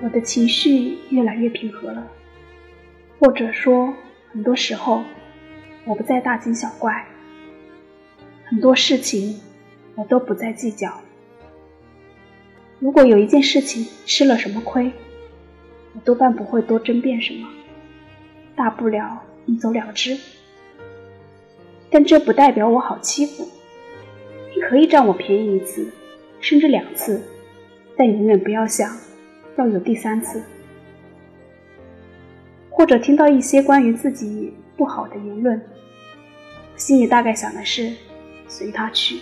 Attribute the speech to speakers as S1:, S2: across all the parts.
S1: 我的情绪越来越平和了，或者说，很多时候我不再大惊小怪，很多事情我都不再计较。如果有一件事情吃了什么亏，我多半不会多争辩什么，大不了一走了之。但这不代表我好欺负，你可以占我便宜一次，甚至两次，但永远不要想要有第三次。或者听到一些关于自己不好的言论，心里大概想的是随他去，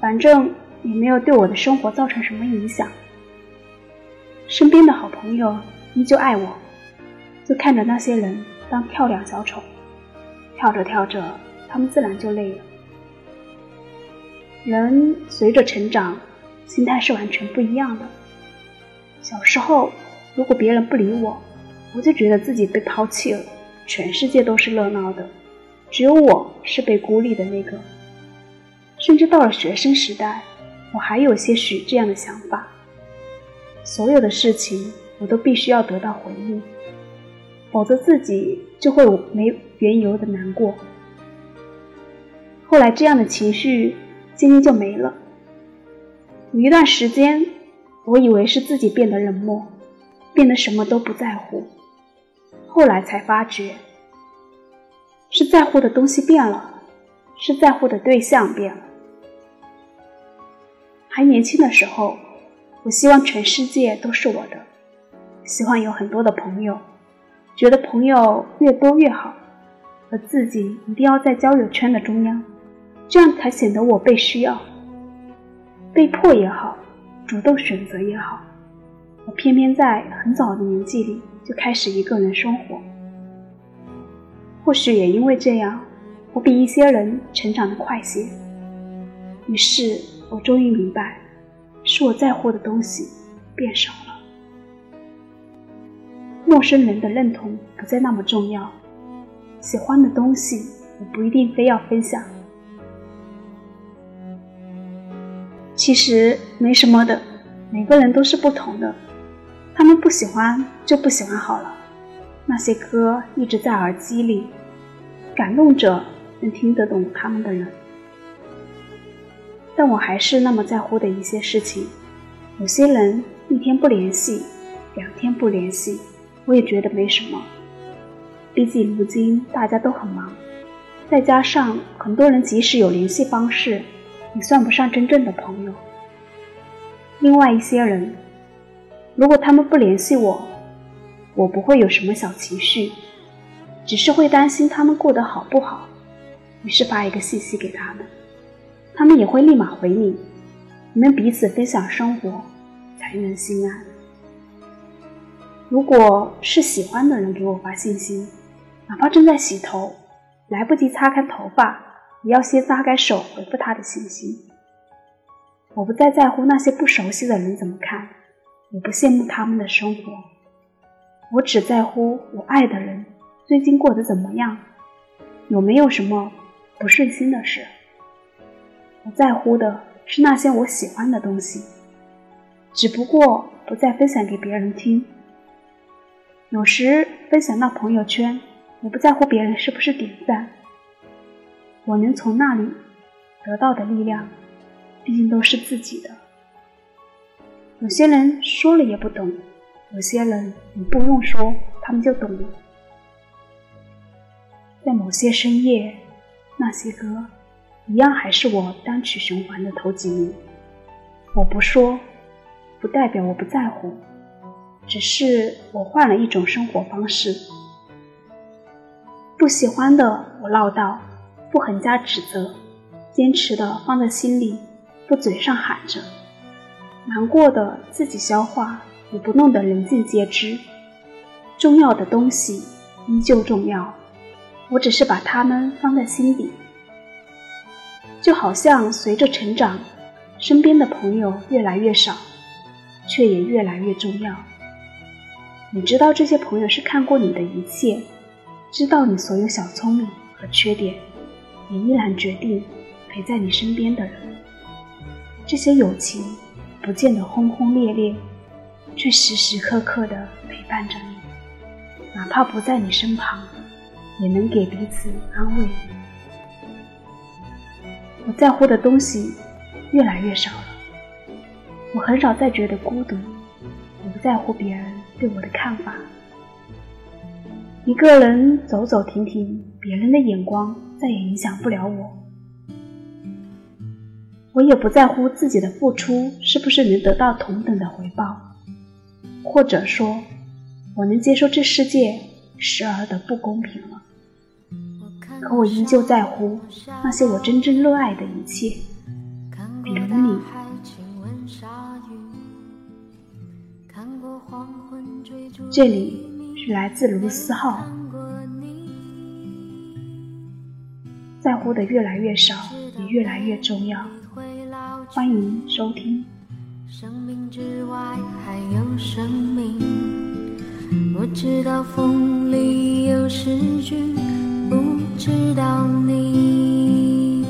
S1: 反正也没有对我的生活造成什么影响。身边的好朋友依旧爱我，就看着那些人当跳梁小丑。跳着跳着，他们自然就累了。人随着成长，心态是完全不一样的。小时候，如果别人不理我，我就觉得自己被抛弃了，全世界都是热闹的，只有我是被孤立的那个。甚至到了学生时代，我还有些许这样的想法：所有的事情，我都必须要得到回应。否则自己就会没缘由的难过。后来这样的情绪渐渐就没了。有一段时间，我以为是自己变得冷漠，变得什么都不在乎。后来才发觉，是在乎的东西变了，是在乎的对象变了。还年轻的时候，我希望全世界都是我的，希望有很多的朋友。觉得朋友越多越好，而自己一定要在交友圈的中央，这样才显得我被需要。被迫也好，主动选择也好，我偏偏在很早的年纪里就开始一个人生活。或许也因为这样，我比一些人成长的快些。于是我终于明白，是我在乎的东西变少了。陌生人的认同不再那么重要，喜欢的东西我不一定非要分享。其实没什么的，每个人都是不同的，他们不喜欢就不喜欢好了。那些歌一直在耳机里，感动着能听得懂他们的人。但我还是那么在乎的一些事情，有些人一天不联系，两天不联系。我也觉得没什么，毕竟如今大家都很忙，再加上很多人即使有联系方式，你算不上真正的朋友。另外一些人，如果他们不联系我，我不会有什么小情绪，只是会担心他们过得好不好，于是发一个信息给他们，他们也会立马回你，你们彼此分享生活，才能心安。如果是喜欢的人给我发信息，哪怕正在洗头，来不及擦干头发，也要先撒开手回复他的信息。我不再在乎那些不熟悉的人怎么看，也不羡慕他们的生活，我只在乎我爱的人最近过得怎么样，有没有什么不顺心的事。我在乎的是那些我喜欢的东西，只不过不再分享给别人听。有时分享到朋友圈，也不在乎别人是不是点赞。我能从那里得到的力量，毕竟都是自己的。有些人说了也不懂，有些人你不用说，他们就懂了。在某些深夜，那些歌一样还是我单曲循环的头几名。我不说，不代表我不在乎。只是我换了一种生活方式，不喜欢的我唠叨，不横加指责，坚持的放在心里，不嘴上喊着，难过的自己消化，也不弄得人尽皆知。重要的东西依旧重要，我只是把它们放在心底。就好像随着成长，身边的朋友越来越少，却也越来越重要。你知道这些朋友是看过你的一切，知道你所有小聪明和缺点，也依然决定陪在你身边的人。这些友情不见得轰轰烈烈，
S2: 却时时刻刻的陪伴着你，哪怕不在你身旁，也能给彼此安慰。我在乎的东西越来越少了，我很少再觉得孤独，我不在乎别人对我的看法。一个人走走停停，别人的眼光再也影响不了我。我也不在乎自己的付出是不是能得到同等的回报，或者说，我能接受这世界时而的不公平了。可我依旧在乎那些我真正热爱的一切，比如你。这里。是来自卢思浩，在乎的越来越少，也越来越重要。欢迎收听。生命之外还有生命，我知道风里有诗句，不知道你。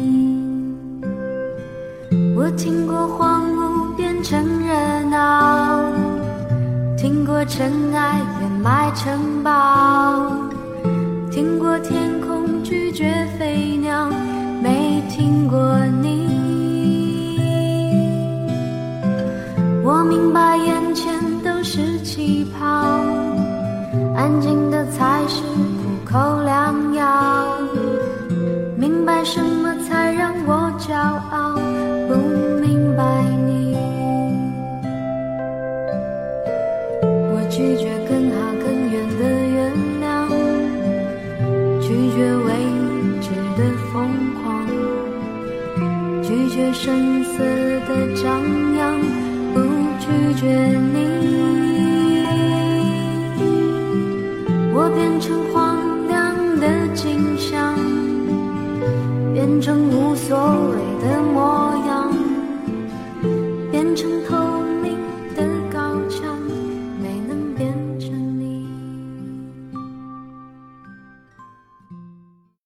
S2: 我听过荒芜变成热闹，听过尘埃掩。埋城堡，听过天空拒绝飞鸟，没听过你。我明白眼前都是气泡，安静的才是苦口良药。明白什么拒绝声色的张扬，不拒绝你。我变成荒凉的景象，变成无所谓的模样，变成。透。